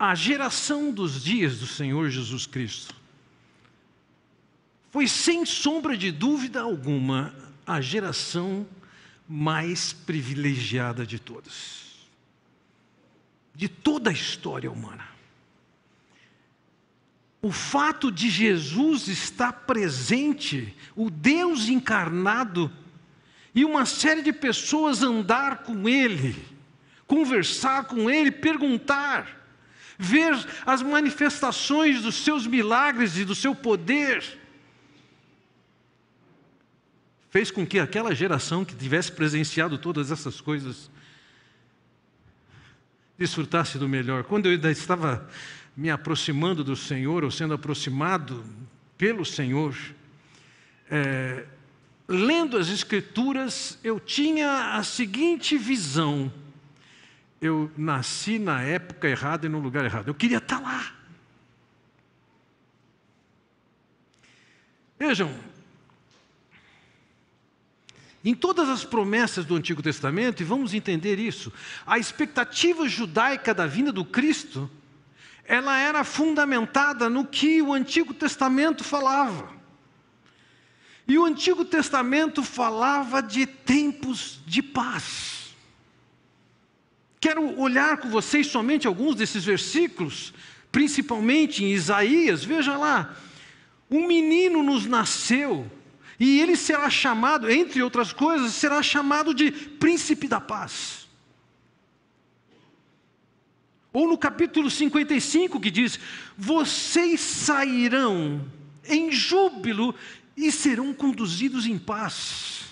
a geração dos dias do Senhor Jesus Cristo foi, sem sombra de dúvida alguma, a geração mais privilegiada de todas, de toda a história humana. O fato de Jesus estar presente, o Deus encarnado, e uma série de pessoas andar com Ele, conversar com Ele, perguntar, ver as manifestações dos seus milagres e do seu poder, fez com que aquela geração que tivesse presenciado todas essas coisas desfrutasse do melhor. Quando eu ainda estava me aproximando do Senhor, ou sendo aproximado pelo Senhor, é, lendo as Escrituras, eu tinha a seguinte visão. Eu nasci na época errada e no lugar errado. Eu queria estar lá. Vejam, em todas as promessas do Antigo Testamento, e vamos entender isso, a expectativa judaica da vinda do Cristo, ela era fundamentada no que o Antigo Testamento falava. E o Antigo Testamento falava de tempos de paz. Quero olhar com vocês somente alguns desses versículos, principalmente em Isaías, veja lá. Um menino nos nasceu, e ele será chamado, entre outras coisas, será chamado de príncipe da paz. Ou no capítulo 55 que diz: Vocês sairão em júbilo e serão conduzidos em paz.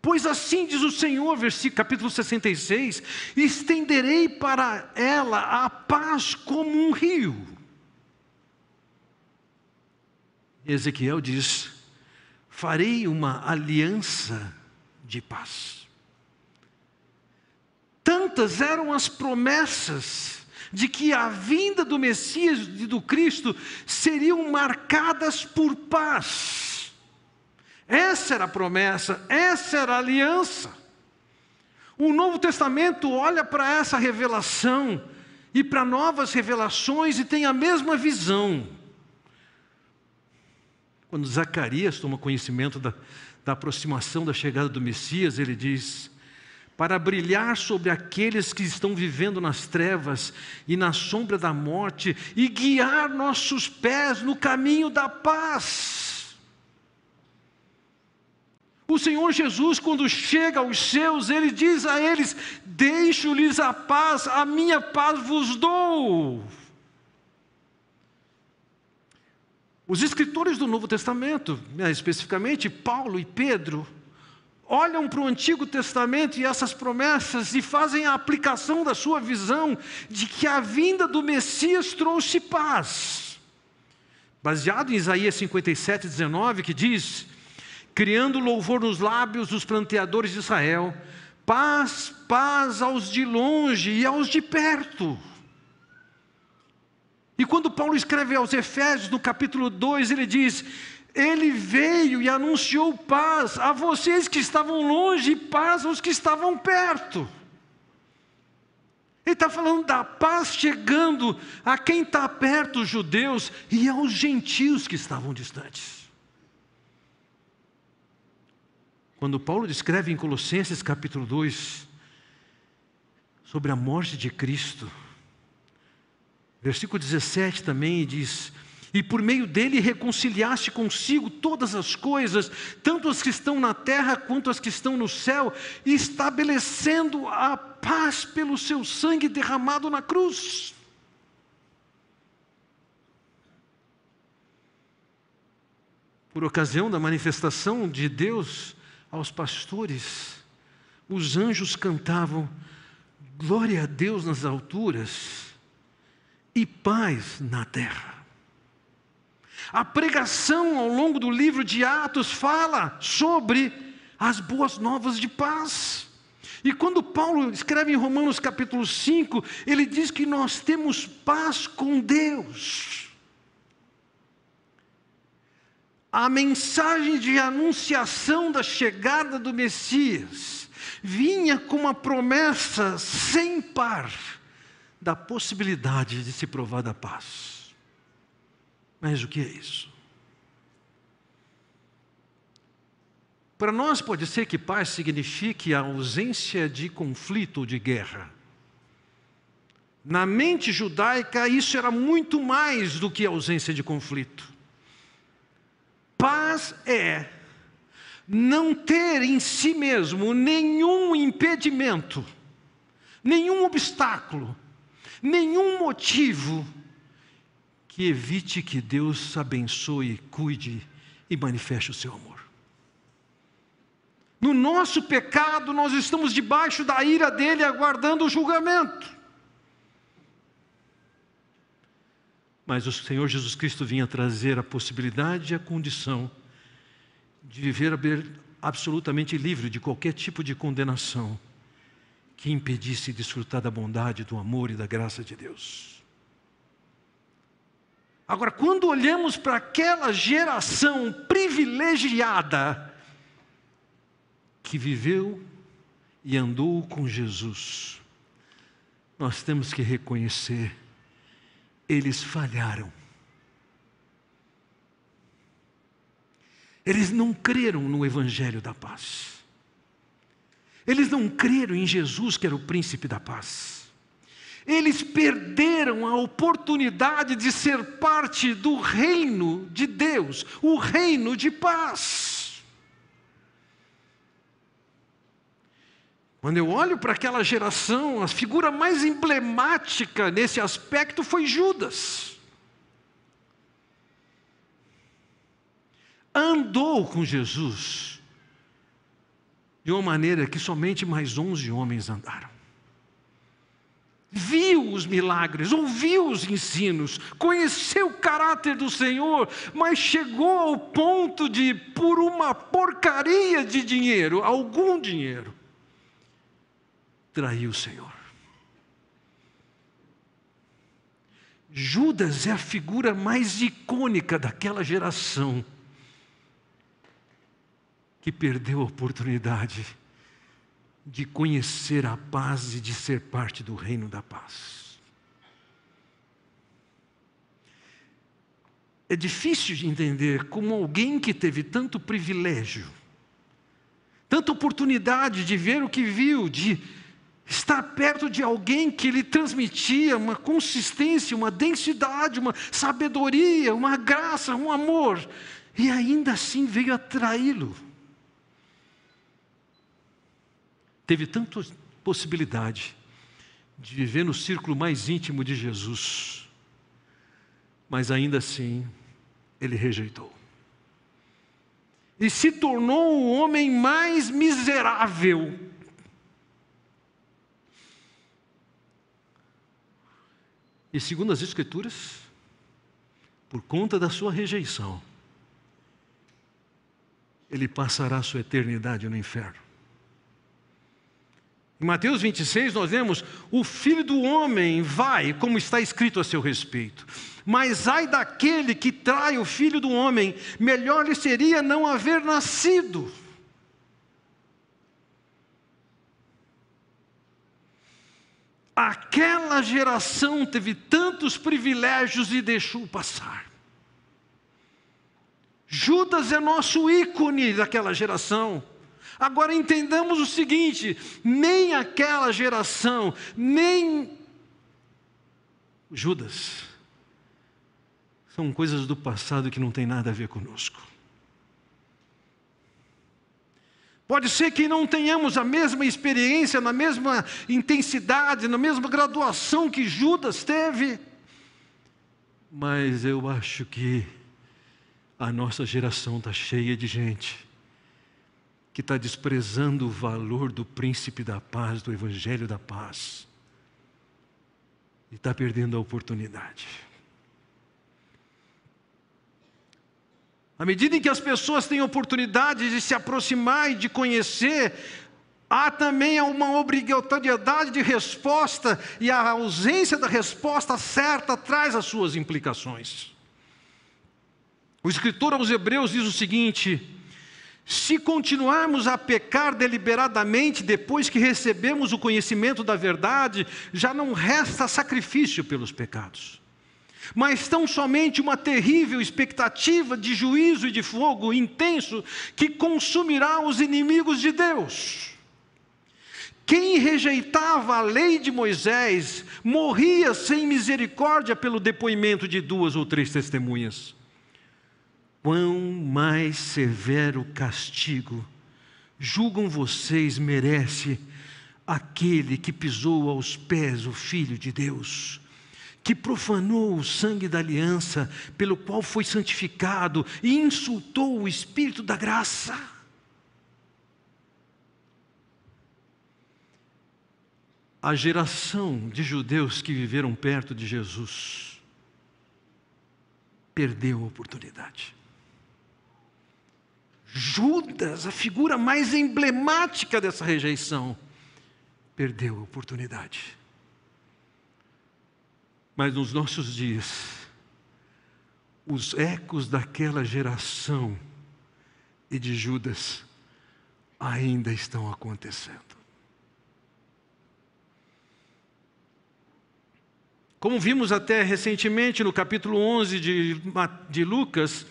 Pois assim diz o Senhor, versículo capítulo 66: estenderei para ela a paz como um rio Ezequiel diz: Farei uma aliança de paz. Tantas eram as promessas de que a vinda do Messias e do Cristo seriam marcadas por paz. Essa era a promessa, essa era a aliança. O Novo Testamento olha para essa revelação e para novas revelações e tem a mesma visão. Quando Zacarias toma conhecimento da, da aproximação da chegada do Messias, ele diz: para brilhar sobre aqueles que estão vivendo nas trevas e na sombra da morte, e guiar nossos pés no caminho da paz. O Senhor Jesus, quando chega aos seus, ele diz a eles: Deixo-lhes a paz, a minha paz vos dou. Os escritores do Novo Testamento, né, especificamente Paulo e Pedro, olham para o Antigo Testamento e essas promessas e fazem a aplicação da sua visão de que a vinda do Messias trouxe paz. Baseado em Isaías 57, 19, que diz: Criando louvor nos lábios dos planteadores de Israel, paz, paz aos de longe e aos de perto. E quando Paulo escreve aos Efésios, no capítulo 2, ele diz: Ele veio e anunciou paz a vocês que estavam longe e paz aos que estavam perto. Ele está falando da paz chegando a quem está perto, os judeus, e aos gentios que estavam distantes. Quando Paulo descreve em Colossenses capítulo 2 sobre a morte de Cristo, Versículo 17 também diz: E por meio dele reconciliaste consigo todas as coisas, tanto as que estão na terra quanto as que estão no céu, estabelecendo a paz pelo seu sangue derramado na cruz. Por ocasião da manifestação de Deus aos pastores, os anjos cantavam: Glória a Deus nas alturas e paz na terra. A pregação ao longo do livro de Atos fala sobre as boas novas de paz. E quando Paulo escreve em Romanos capítulo 5, ele diz que nós temos paz com Deus. A mensagem de anunciação da chegada do Messias vinha com uma promessa sem par da possibilidade de se provar da paz. Mas o que é isso? Para nós pode ser que paz signifique a ausência de conflito ou de guerra. Na mente judaica, isso era muito mais do que ausência de conflito. Paz é não ter em si mesmo nenhum impedimento, nenhum obstáculo, nenhum motivo que evite que Deus abençoe, cuide e manifeste o seu amor. No nosso pecado, nós estamos debaixo da ira dele, aguardando o julgamento. Mas o Senhor Jesus Cristo vinha trazer a possibilidade e a condição de viver absolutamente livre de qualquer tipo de condenação que impedisse desfrutar da bondade, do amor e da graça de Deus. Agora, quando olhamos para aquela geração privilegiada que viveu e andou com Jesus, nós temos que reconhecer, eles falharam. Eles não creram no Evangelho da paz. Eles não creram em Jesus, que era o príncipe da paz. Eles perderam a oportunidade de ser parte do reino de Deus, o reino de paz. Quando eu olho para aquela geração, a figura mais emblemática nesse aspecto foi Judas. Andou com Jesus de uma maneira que somente mais onze homens andaram. Viu os milagres, ouviu os ensinos, conheceu o caráter do Senhor, mas chegou ao ponto de, por uma porcaria de dinheiro, algum dinheiro, trair o Senhor. Judas é a figura mais icônica daquela geração que perdeu a oportunidade de conhecer a paz e de ser parte do reino da paz. É difícil de entender como alguém que teve tanto privilégio, tanta oportunidade de ver o que viu, de estar perto de alguém que lhe transmitia uma consistência, uma densidade, uma sabedoria, uma graça, um amor, e ainda assim veio a teve tanta possibilidade de viver no círculo mais íntimo de Jesus, mas ainda assim ele rejeitou. E se tornou o homem mais miserável. E segundo as Escrituras, por conta da sua rejeição, ele passará a sua eternidade no inferno. Em Mateus 26, nós vemos: o filho do homem vai, como está escrito a seu respeito. Mas ai daquele que trai o filho do homem, melhor lhe seria não haver nascido. Aquela geração teve tantos privilégios e deixou passar. Judas é nosso ícone daquela geração. Agora entendamos o seguinte: nem aquela geração, nem Judas, são coisas do passado que não tem nada a ver conosco. Pode ser que não tenhamos a mesma experiência, na mesma intensidade, na mesma graduação que Judas teve, mas eu acho que a nossa geração está cheia de gente que está desprezando o valor do príncipe da paz, do evangelho da paz, e está perdendo a oportunidade. À medida em que as pessoas têm oportunidade de se aproximar e de conhecer, há também uma obrigatoriedade de resposta, e a ausência da resposta certa traz as suas implicações. O escritor aos Hebreus diz o seguinte: Se continuarmos a pecar deliberadamente depois que recebemos o conhecimento da verdade, já não resta sacrifício pelos pecados, mas tão somente uma terrível expectativa de juízo e de fogo intenso que consumirá os inimigos de Deus. Quem rejeitava a lei de Moisés morria sem misericórdia pelo depoimento de duas ou três testemunhas quão mais severo castigo julgam vocês merece aquele que pisou aos pés o Filho de Deus, que profanou o sangue da aliança, pelo qual foi santificado e insultou o Espírito da graça. A geração de judeus que viveram perto de Jesus perdeu a oportunidade. Judas, a figura mais emblemática dessa rejeição, perdeu a oportunidade. Mas nos nossos dias, os ecos daquela geração e de Judas ainda estão acontecendo. Como vimos até recentemente no capítulo 11 de, de Lucas,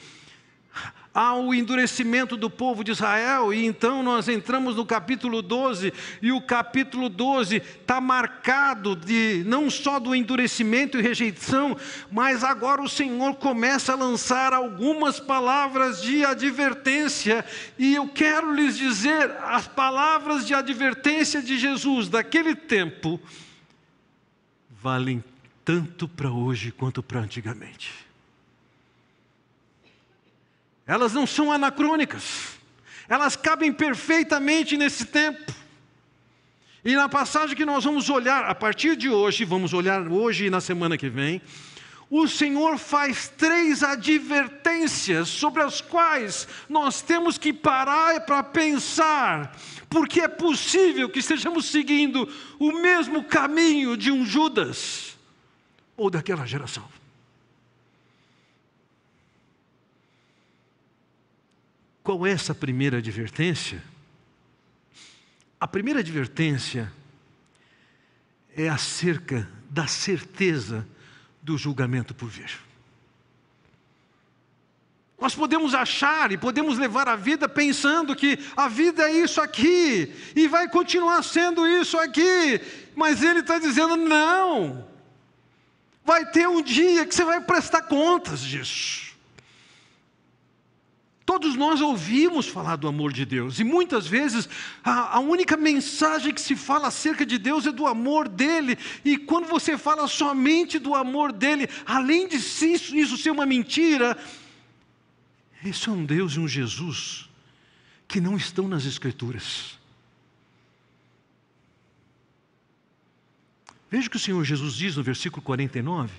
ao endurecimento do povo de Israel, e então nós entramos no capítulo 12, e o capítulo 12 está marcado de não só do endurecimento e rejeição, mas agora o Senhor começa a lançar algumas palavras de advertência, e eu quero lhes dizer as palavras de advertência de Jesus daquele tempo valem tanto para hoje quanto para antigamente. Elas não são anacrônicas. Elas cabem perfeitamente nesse tempo. E na passagem que nós vamos olhar a partir de hoje, vamos olhar hoje e na semana que vem, o Senhor faz três advertências sobre as quais nós temos que parar para pensar, porque é possível que estejamos seguindo o mesmo caminho de um Judas ou daquela geração. Qual é essa primeira advertência? A primeira advertência é acerca da certeza do julgamento por vir. Nós podemos achar e podemos levar a vida pensando que a vida é isso aqui e vai continuar sendo isso aqui, mas Ele está dizendo: não, vai ter um dia que você vai prestar contas disso. Todos nós ouvimos falar do amor de Deus, e muitas vezes a, a, única mensagem que se fala acerca de Deus é do amor dele, e quando você fala somente do amor dele, além de isso, isso ser uma mentira, isso é um Deus e um Jesus que não estão nas Escrituras. Veja o que o Senhor Jesus diz no versículo 49: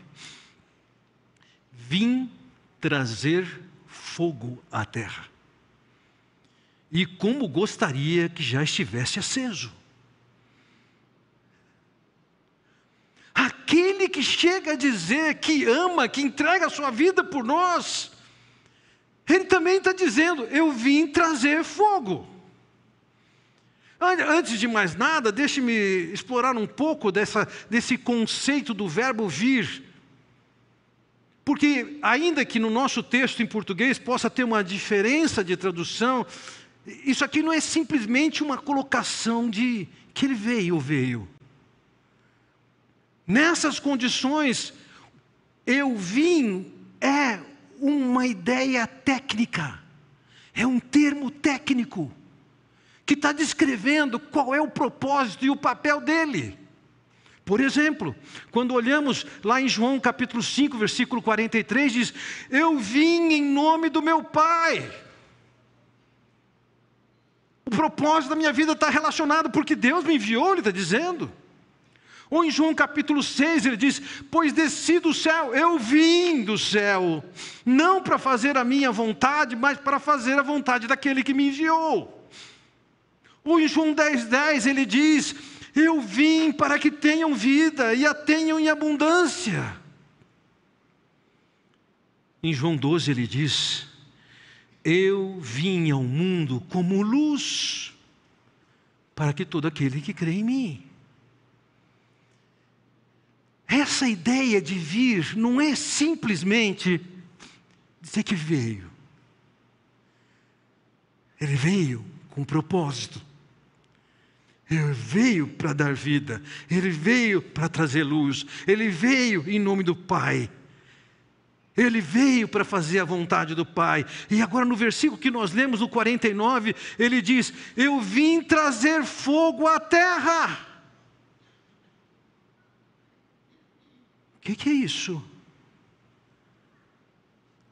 Vim trazer fogo à terra. E como gostaria que já estivesse aceso. Aquele que chega a dizer que ama, que entrega a sua vida por nós, ele também está dizendo: Eu vim trazer fogo. Antes de mais nada, deixe-me explorar um pouco dessa, desse conceito do verbo vir. Porque, ainda que no nosso texto em português possa ter uma diferença de tradução, isso aqui não é simplesmente uma colocação de que ele veio veio. Nessas condições, eu vim é uma ideia técnica, é um termo técnico, que está descrevendo qual é o propósito e o papel dele. Por exemplo, quando olhamos lá em João capítulo 5, versículo 43, diz: Eu vim em nome do meu Pai. O propósito da minha vida está relacionado porque Deus me enviou, ele está dizendo. Ou em João capítulo 6, ele diz: Pois desci do céu, eu vim do céu, não para fazer a minha vontade, mas para fazer a vontade daquele que me enviou. Ou em João 10, 10, ele diz: eu vim para que tenham vida e a tenham em abundância. Em João 12 ele diz: Eu vim ao mundo como luz, para que todo aquele que crê em mim. Essa ideia de vir não é simplesmente dizer que veio. Ele veio com propósito. Ele veio para dar vida, ele veio para trazer luz, ele veio em nome do Pai. Ele veio para fazer a vontade do Pai. E agora no versículo que nós lemos, no 49, ele diz: Eu vim trazer fogo à terra. O que, que é isso?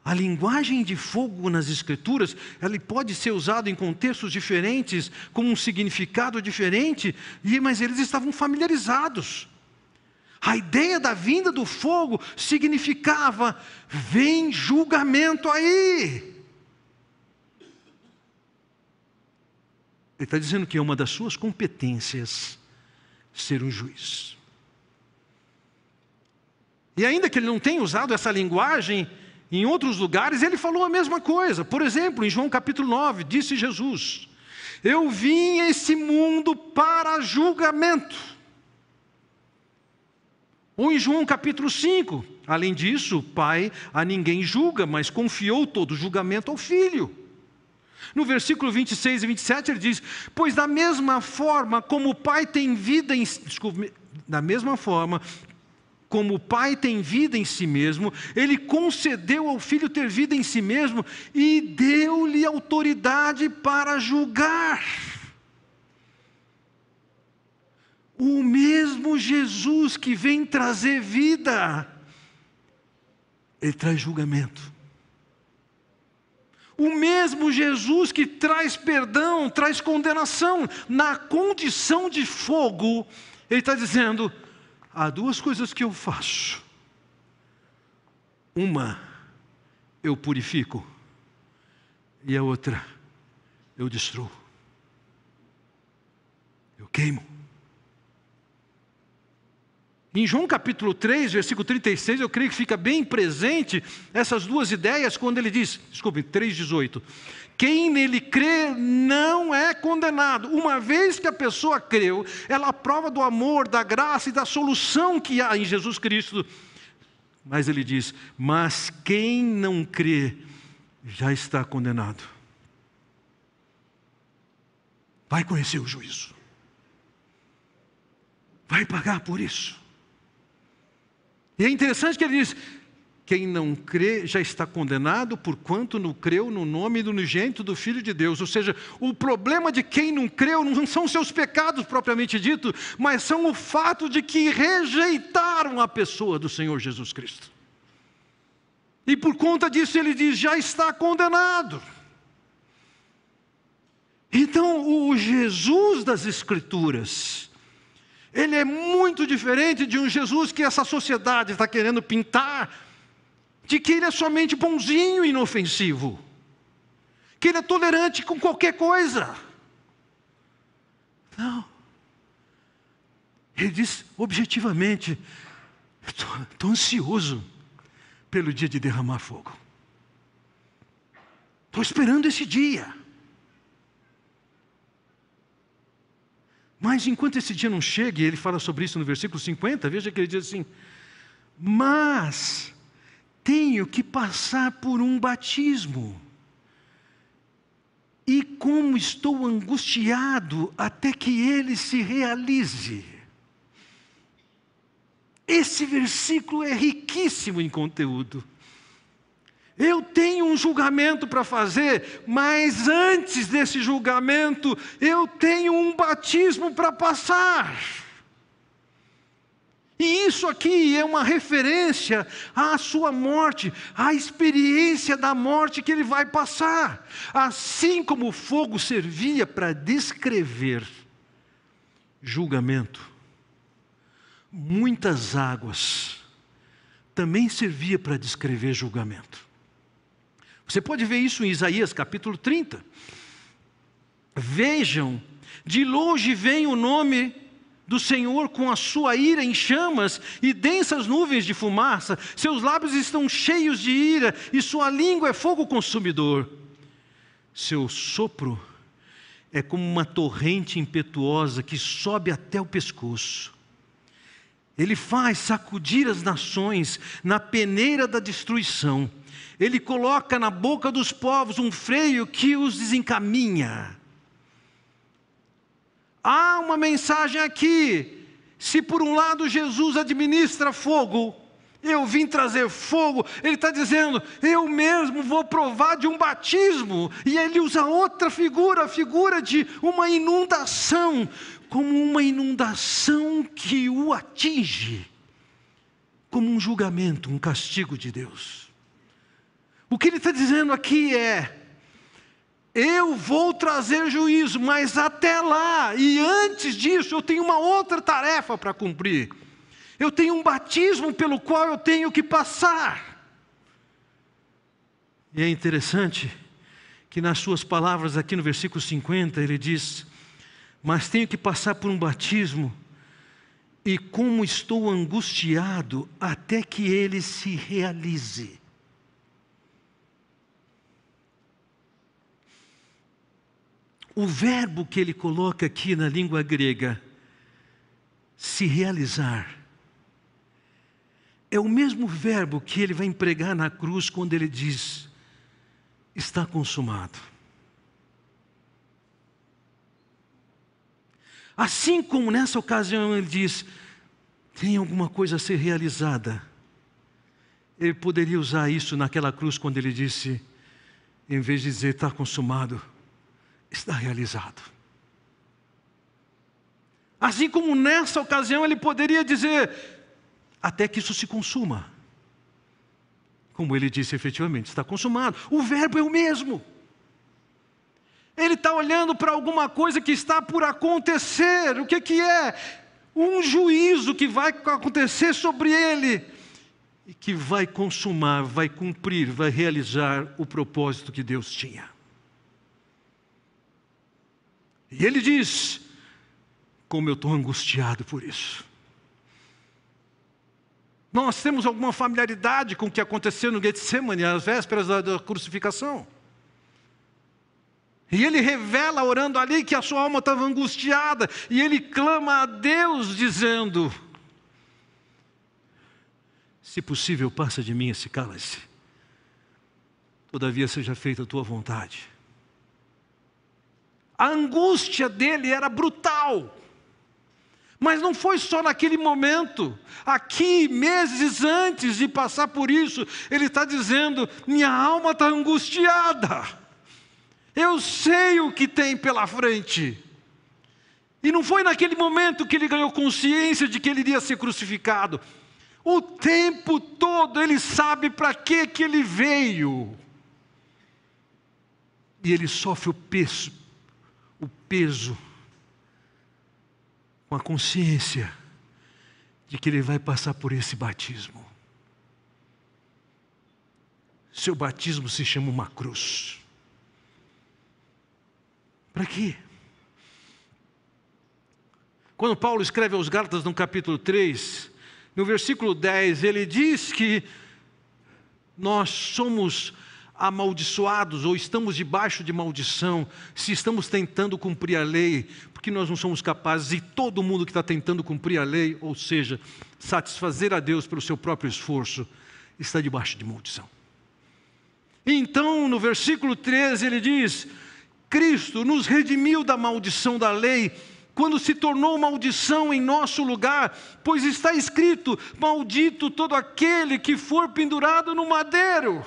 A linguagem de fogo nas Escrituras, ela pode ser usada em contextos diferentes, com um significado diferente, mas eles estavam familiarizados. A ideia da vinda do fogo significava: vem julgamento aí. Ele está dizendo que é uma das suas competências ser um juiz. E ainda que ele não tenha usado essa linguagem, em outros lugares ele falou a mesma coisa. Por exemplo, em João capítulo 9, disse Jesus: Eu vim a esse mundo para julgamento. Ou em João capítulo 5, além disso, o pai a ninguém julga, mas confiou todo o julgamento ao filho. No versículo 26 e 27 ele diz: Pois da mesma forma como o pai tem vida em. Desculpe, da mesma forma como o Pai tem vida em si mesmo, Ele concedeu ao Filho ter vida em si mesmo e deu-lhe autoridade para julgar. O mesmo Jesus que vem trazer vida, Ele traz julgamento. O mesmo Jesus que traz perdão, traz condenação, na condição de fogo, Ele está dizendo: há duas coisas que eu faço. Uma, eu purifico, e a outra, eu destruo. Eu queimo. Em João capítulo 3, versículo 36, eu creio que fica bem presente essas duas ideias quando ele diz, desculpe, 3,18: quem nele crê não é condenado. Uma vez que a pessoa creu, ela prova do amor, da graça e da solução que há em Jesus Cristo. Mas ele diz: Mas quem não crê já está condenado. Vai conhecer o juízo. Vai pagar por isso. E é interessante que ele diz: quem não crê já está condenado, porquanto não creu no nome do unigênito do Filho de Deus. Ou seja, o problema de quem não creu não são seus pecados propriamente dito, mas são o fato de que rejeitaram a pessoa do Senhor Jesus Cristo. E por conta disso ele diz: já está condenado. Então, o Jesus das Escrituras, ele é muito diferente de um Jesus que essa sociedade está querendo pintar de que ele é somente bonzinho e inofensivo, que ele é tolerante com qualquer coisa. Não. Ele diz objetivamente: estou ansioso pelo dia de derramar fogo. Estou esperando esse dia. Mas enquanto esse dia não chega, e ele fala sobre isso no versículo 50, veja que ele diz assim: Mas tenho que passar por um batismo. E como estou angustiado até que ele se realize. Esse versículo é riquíssimo em conteúdo. Eu tenho um julgamento para fazer, mas antes desse julgamento, eu tenho um batismo para passar. E isso aqui é uma referência à sua morte, à experiência da morte que ele vai passar. Assim como o fogo servia para descrever julgamento, muitas águas também servia para descrever julgamento. Você pode ver isso em Isaías capítulo 30. Vejam, de longe vem o nome do Senhor com a sua ira em chamas e densas nuvens de fumaça, seus lábios estão cheios de ira e sua língua é fogo consumidor. Seu sopro é como uma torrente impetuosa que sobe até o pescoço. Ele faz sacudir as nações na peneira da destruição. Ele coloca na boca dos povos um freio que os desencaminha. Há uma mensagem aqui. Se por um lado Jesus administra fogo, eu vim trazer fogo. Ele está dizendo, eu mesmo vou provar de um batismo. E ele usa outra figura, a figura de uma inundação, como uma inundação que o atinge, como um julgamento, um castigo de Deus. O que ele está dizendo aqui é: eu vou trazer juízo, mas até lá, e antes disso, eu tenho uma outra tarefa para cumprir. Eu tenho um batismo pelo qual eu tenho que passar. E é interessante que nas suas palavras aqui no versículo 50 ele diz: Mas tenho que passar por um batismo, e como estou angustiado até que ele se realize. O verbo que ele coloca aqui na língua grega, se realizar, é o mesmo verbo que ele vai empregar na cruz quando ele diz: está consumado. Assim como nessa ocasião ele diz: tem alguma coisa a ser realizada. Ele poderia usar isso naquela cruz quando ele disse, em vez de dizer está consumado, está realizado. Assim como nessa ocasião ele poderia dizer, até que isso se consuma. Como ele disse, efetivamente, está consumado. O verbo é o mesmo. Ele está olhando para alguma coisa que está por acontecer. O que, que é? Um juízo que vai acontecer sobre ele e que vai consumar, vai cumprir, vai realizar o propósito que Deus tinha. E ele diz: Como eu estou angustiado por isso. Nós temos alguma familiaridade com o que aconteceu no Getsemane, às vésperas da, da crucificação. E ele revela, orando ali, que a sua alma estava angustiada, e ele clama a Deus, dizendo: Se possível, passa de mim esse cálice, todavia seja feita a tua vontade. A angústia dele era brutal. Mas não foi só naquele momento. Aqui, meses antes de passar por isso, ele está dizendo: minha alma está angustiada. Eu sei o que tem pela frente. E não foi naquele momento que ele ganhou consciência de que ele iria ser crucificado. O tempo todo ele sabe para que que ele veio. E ele sofre o peso, peso com a consciência de que ele vai passar por esse batismo. Seu batismo se chama uma cruz. Para quê? Quando Paulo escreve aos Gálatas no capítulo 3, no versículo 10, ele diz que nós somos amaldiçoados ou estamos debaixo de maldição, se estamos tentando cumprir a lei, porque nós não somos capazes, e todo mundo que está tentando cumprir a lei, ou seja, satisfazer a Deus pelo seu próprio esforço, está debaixo de maldição. Então, no versículo 13, ele diz: Cristo nos redimiu da maldição da lei, quando se tornou maldição em nosso lugar, pois está escrito: Maldito todo aquele que for pendurado no madeiro.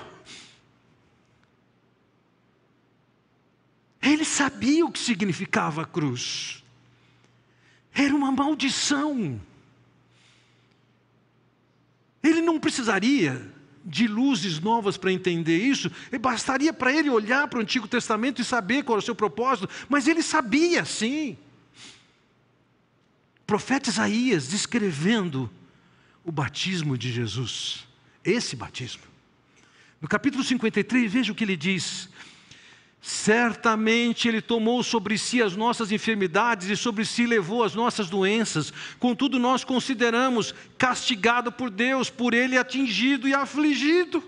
Ele sabia o que significava a cruz. Era uma maldição. Ele não precisaria de luzes novas para entender isso, bastaria para ele olhar para o Antigo Testamento e saber qual era o seu propósito, mas ele sabia sim. O profeta Isaías descrevendo o batismo de Jesus, esse batismo. No capítulo 53, veja o que ele diz: Certamente Ele tomou sobre si as nossas enfermidades e sobre si levou as nossas doenças. Contudo, nós consideramos castigado por Deus, por Ele atingido e afligido.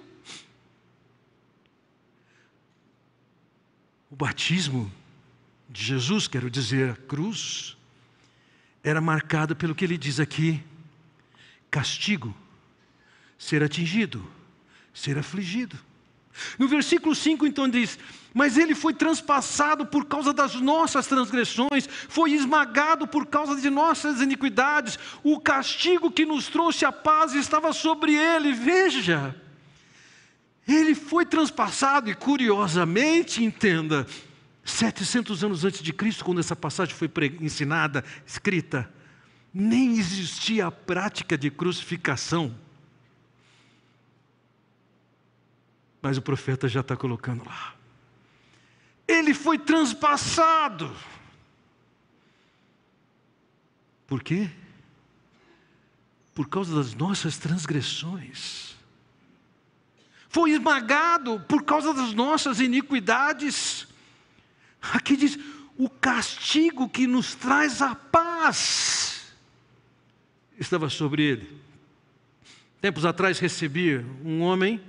O batismo de Jesus, quero dizer, a cruz, era marcada pelo que ele diz aqui: castigo, ser atingido, ser afligido. No versículo 5 então diz: Mas ele foi transpassado por causa das nossas transgressões, foi esmagado por causa de nossas iniquidades, o castigo que nos trouxe a paz estava sobre ele. Veja, ele foi transpassado, e curiosamente, entenda, 700 anos antes de Cristo, quando essa passagem foi ensinada, escrita, nem existia a prática de crucificação. Mas o profeta já está colocando lá. Ele foi transpassado. Por quê? Por causa das nossas transgressões. Foi esmagado por causa das nossas iniquidades. Aqui diz: o castigo que nos traz a paz estava sobre ele. Tempos atrás recebi um homem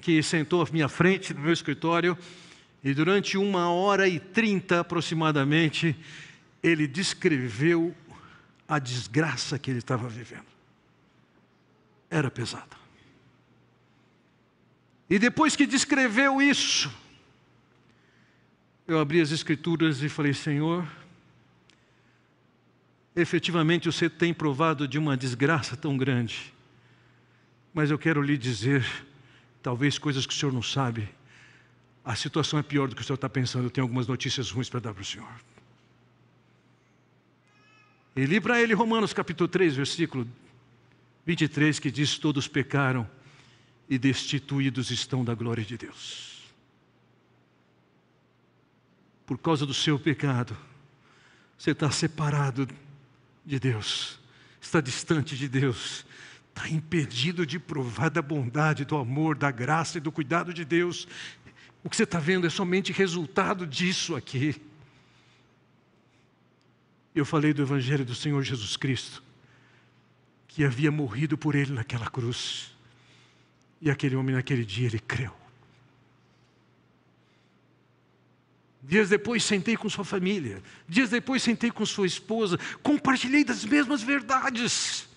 que sentou à minha frente no meu escritório e durante uma hora e trinta aproximadamente ele descreveu a desgraça que ele estava vivendo. Era pesada. E depois que descreveu isso, eu abri as escrituras e falei: Senhor, efetivamente você tem provado de uma desgraça tão grande, mas eu quero lhe dizer talvez coisas que o senhor não sabe. A situação é pior do que o senhor está pensando. Eu tenho algumas notícias ruins para dar para o senhor. E li para ele Romanos capítulo 3, versículo 23, que diz: Todos pecaram e destituídos estão da glória de Deus. Por causa do seu pecado, você está separado de Deus, está distante de Deus, está impedido de provar da bondade, do amor, da graça e do cuidado de Deus. O que você está vendo é somente resultado disso aqui. Eu falei do Evangelho do Senhor Jesus Cristo, que havia morrido por ele naquela cruz. E aquele homem, naquele dia, ele creu. Dias depois sentei com sua família. Dias depois sentei com sua esposa. Compartilhei das mesmas verdades.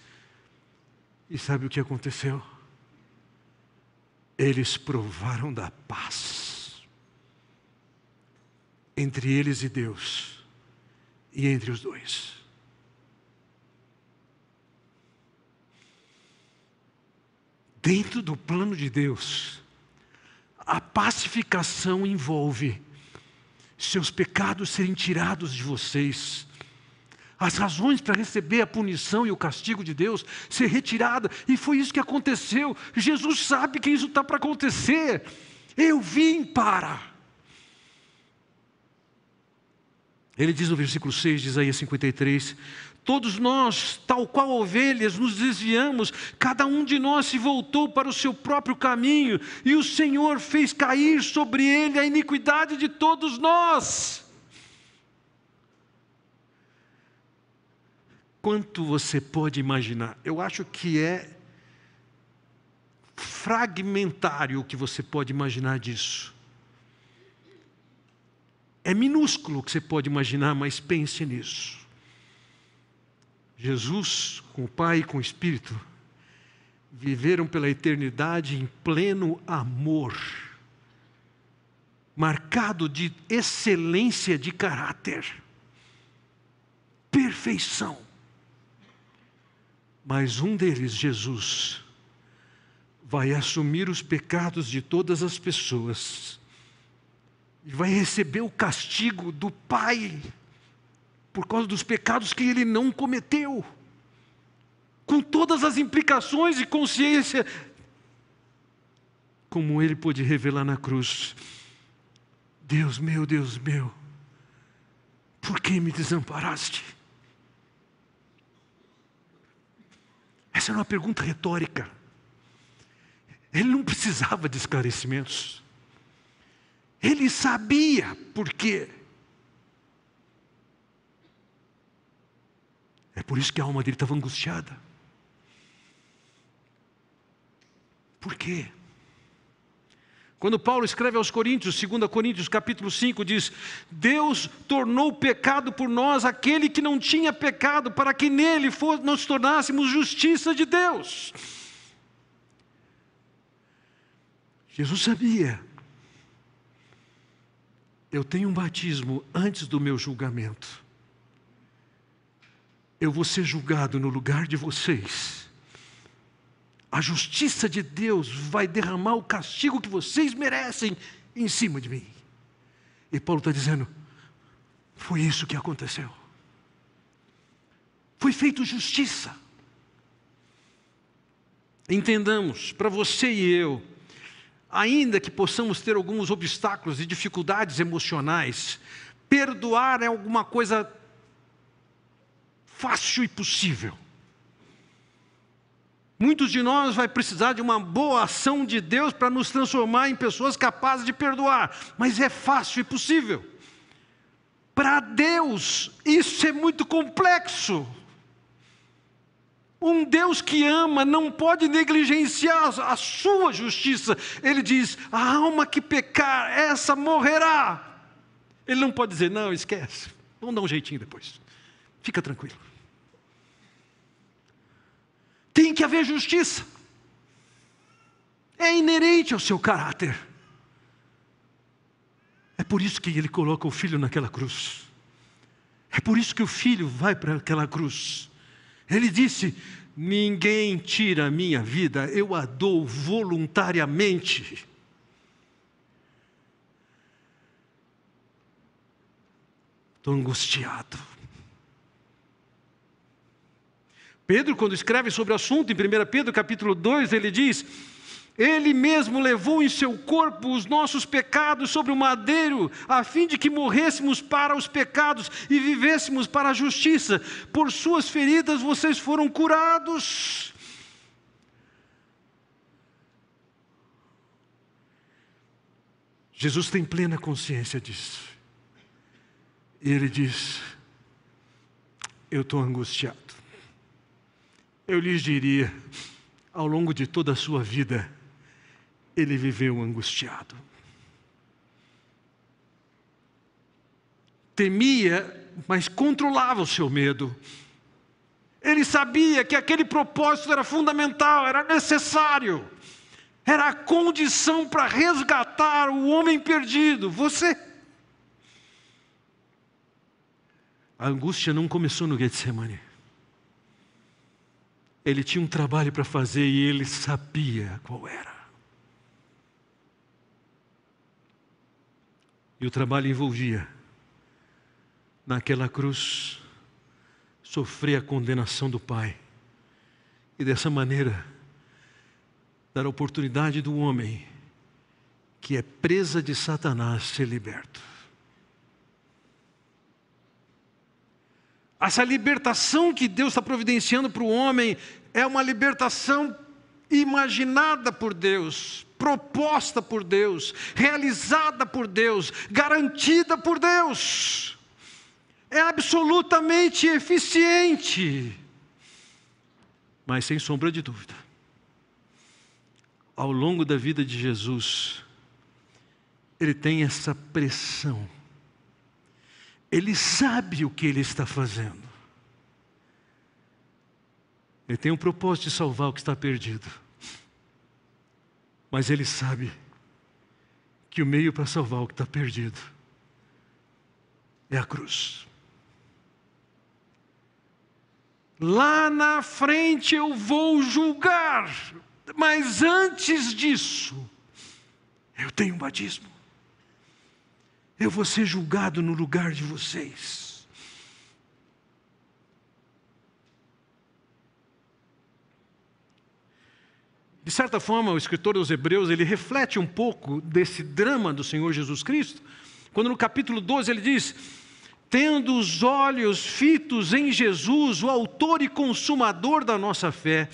E sabe o que aconteceu? Eles provaram da paz entre eles e Deus, e entre os dois. Dentro do plano de Deus, a pacificação envolve seus pecados serem tirados de vocês as razões para receber a punição e o castigo de Deus ser retirada, e foi isso que aconteceu. Jesus sabe que isso está para acontecer. Eu vim para. Ele diz no versículo 6 de Isaías 53: Todos nós, tal qual ovelhas, nos desviamos, cada um de nós se voltou para o seu próprio caminho, e o Senhor fez cair sobre ele a iniquidade de todos nós. Quanto você pode imaginar. Eu acho que é fragmentário o que você pode imaginar disso. É minúsculo o que você pode imaginar, mas pense nisso. Jesus, com o Pai e com o Espírito, viveram pela eternidade em pleno amor, marcado de excelência de caráter, perfeição. Mas um deles, Jesus, vai assumir os pecados de todas as pessoas e vai receber o castigo do Pai por causa dos pecados que ele não cometeu, com todas as implicações e consciência, como ele pôde revelar na cruz. Deus meu, Deus meu, por que me desamparaste? Essa era uma pergunta retórica. Ele não precisava de esclarecimentos. Ele sabia por quê. É por isso que a alma dele estava angustiada. Por quê? Quando Paulo escreve aos Coríntios, 2 Coríntios capítulo 5, diz: Deus tornou pecado por nós aquele que não tinha pecado, para que nele fosse, nos tornássemos justiça de Deus. Jesus sabia, eu tenho um batismo antes do meu julgamento. Eu vou ser julgado no lugar de vocês a justiça de Deus vai derramar o castigo que vocês merecem em cima de mim. E Paulo está dizendo: foi isso que aconteceu. Foi feito justiça. Entendamos, para você e eu, ainda que possamos ter alguns obstáculos e dificuldades emocionais, perdoar é alguma coisa fácil e possível. Muitos de nós vai precisar de uma boa ação de Deus para nos transformar em pessoas capazes de perdoar, mas é fácil e possível. Para Deus, isso é muito complexo. Um Deus que ama não pode negligenciar a sua justiça. Ele diz: a alma que pecar, essa morrerá. Ele não pode dizer, não, esquece, vamos dar um jeitinho depois. Fica tranquilo. Tem que haver justiça. É inerente ao seu caráter. É por isso que ele coloca o filho naquela cruz. É por isso que o filho vai para aquela cruz. Ele disse: Ninguém tira a minha vida, eu a dou voluntariamente. Estou angustiado. Pedro, quando escreve sobre o assunto, em 1 Pedro capítulo 2, ele diz: Ele mesmo levou em seu corpo os nossos pecados sobre o madeiro, a fim de que morrêssemos para os pecados e vivêssemos para a justiça. Por suas feridas vocês foram curados. Jesus tem plena consciência disso. E ele diz: Eu estou angustiado eu lhes diria, ao longo de toda a sua vida, ele viveu angustiado. Temia, mas controlava o seu medo. Ele sabia que aquele propósito era fundamental, era necessário, era a condição para resgatar o homem perdido, você. A angústia não começou no Getsemane. Ele tinha um trabalho para fazer e ele sabia qual era. E o trabalho envolvia, naquela cruz, sofrer a condenação do Pai. E dessa maneira, dar a oportunidade do homem que é presa de Satanás ser liberto. Essa libertação que Deus está providenciando para o homem é uma libertação imaginada por Deus, proposta por Deus, realizada por Deus, garantida por Deus. É absolutamente eficiente. Mas sem sombra de dúvida, ao longo da vida de Jesus, ele tem essa pressão ele sabe o que ele está fazendo. Ele tem um propósito de salvar o que está perdido. Mas ele sabe que o meio para salvar o que está perdido é a cruz. Lá na frente eu vou julgar, mas antes disso, eu tenho um batismo eu vou ser julgado no lugar de vocês. De certa forma, o escritor dos Hebreus, ele reflete um pouco desse drama do Senhor Jesus Cristo, quando no capítulo 12 ele diz: Tendo os olhos fitos em Jesus, o autor e consumador da nossa fé,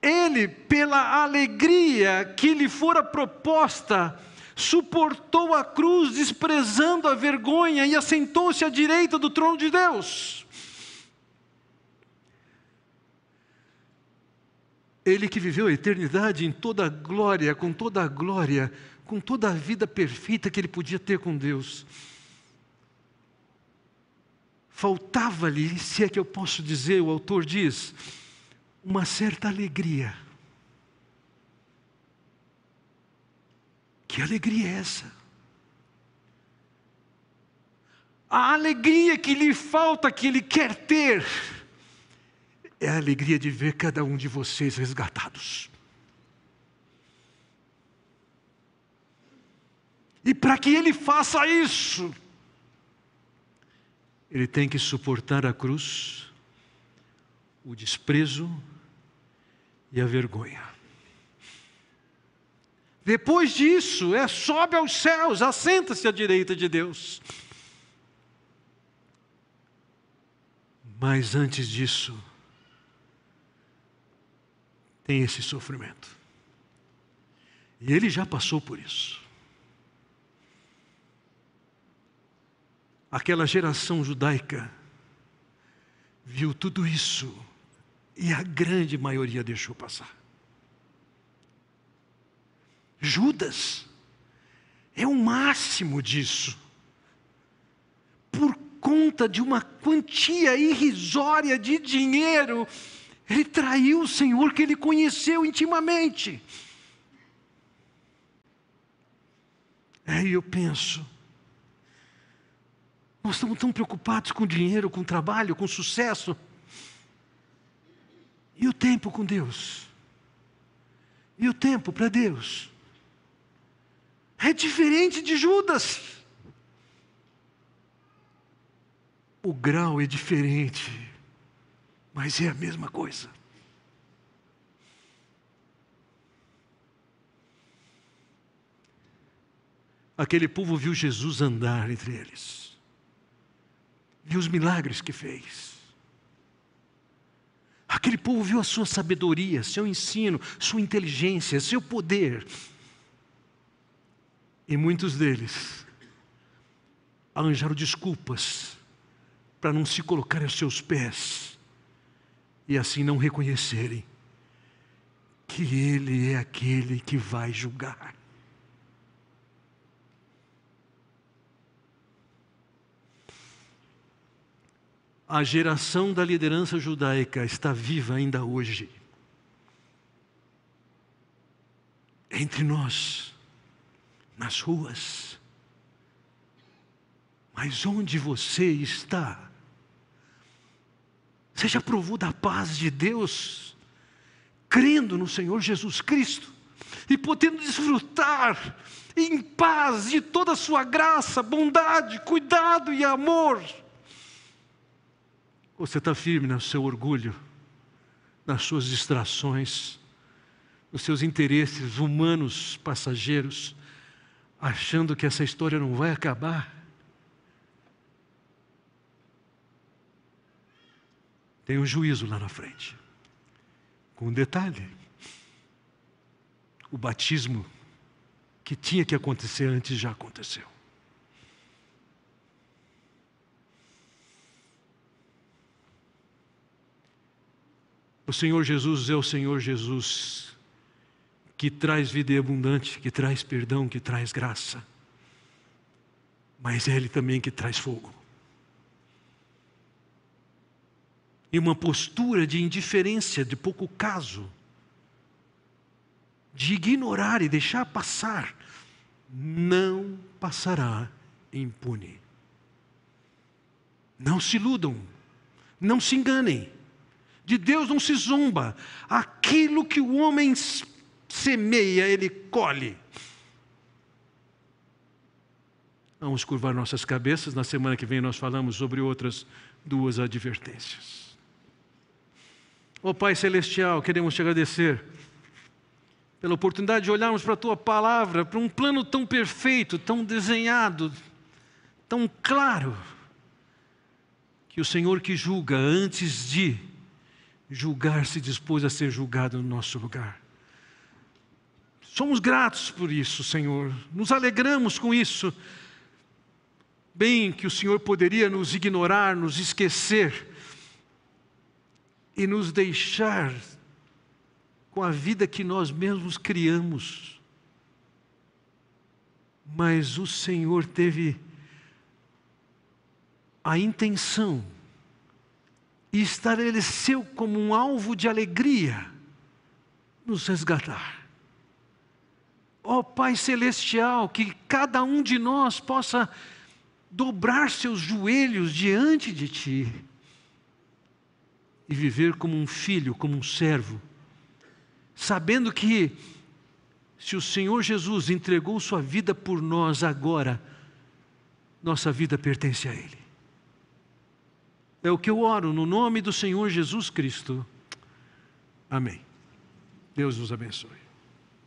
ele, pela alegria que lhe fora proposta, suportou a cruz, desprezando a vergonha, e assentou-se à direita do trono de Deus. Ele que viveu a eternidade em toda a glória, com toda a glória, com toda a vida perfeita que ele podia ter com Deus. Faltava-lhe, se é que eu posso dizer, o autor diz, uma certa alegria. Que alegria é essa? A alegria que lhe falta, que ele quer ter, é a alegria de ver cada um de vocês resgatados. E para que ele faça isso, ele tem que suportar a cruz, o desprezo e a vergonha. Depois disso, é sobe aos céus, assenta-se à direita de Deus. Mas antes disso, tem esse sofrimento. E ele já passou por isso. Aquela geração judaica viu tudo isso e a grande maioria deixou passar. Judas é o máximo disso. Por conta de uma quantia irrisória de dinheiro, ele traiu o Senhor que ele conheceu intimamente. Aí eu penso, nós estamos tão preocupados com dinheiro, com trabalho, com sucesso. E o tempo com Deus? E o tempo para Deus? É diferente de Judas. O grau é diferente, mas é a mesma coisa. Aquele povo viu Jesus andar entre eles viu os milagres que fez. Aquele povo viu a sua sabedoria, seu ensino, sua inteligência, seu poder. E muitos deles arranjaram desculpas para não se colocarem aos seus pés e assim não reconhecerem que Ele é aquele que vai julgar. a geração da liderança judaica está viva ainda hoje. Entre nós, nas ruas. Mas onde você está? Você já provou da paz de Deus, crendo no Senhor Jesus Cristo e podendo desfrutar em paz de toda a sua graça, bondade, cuidado e amor? Você está firme no seu orgulho, nas suas distrações, nos seus interesses humanos passageiros, achando que essa história não vai acabar? Tem um juízo lá na frente. Com um detalhe: o batismo que tinha que acontecer antes já aconteceu. O Senhor Jesus é o Senhor Jesus que traz vida abundante, que traz perdão, que traz graça. Mas é Ele também que traz fogo. E uma postura de indiferença, de pouco caso, de ignorar e deixar passar, não passará impune. Não se iludam, não se enganem. De Deus não se zomba. Aquilo que o homem semeia, ele colhe. Vamos curvar nossas cabeças. Na semana que vem nós falamos sobre outras duas advertências. Ó oh, Pai Celestial, queremos te agradecer pela oportunidade de olharmos para a tua palavra, para um plano tão perfeito, tão desenhado, tão claro, que o Senhor que julga antes de julgar se dispôs a ser julgado no nosso lugar. Somos gratos por isso, Senhor, nos alegramos com isso. Bem que o Senhor poderia nos ignorar, nos esquecer e nos deixar com a vida que nós mesmos criamos. Mas o Senhor teve a intenção e estabeleceu como um alvo de alegria nos resgatar. Ó Pai Celestial, que cada um de nós possa dobrar seus joelhos diante de Ti e viver como um filho, como um servo, sabendo que, se o Senhor Jesus entregou Sua vida por nós agora, nossa vida pertence a Ele. É o que eu oro no nome do Senhor Jesus Cristo. Amém. Deus nos abençoe.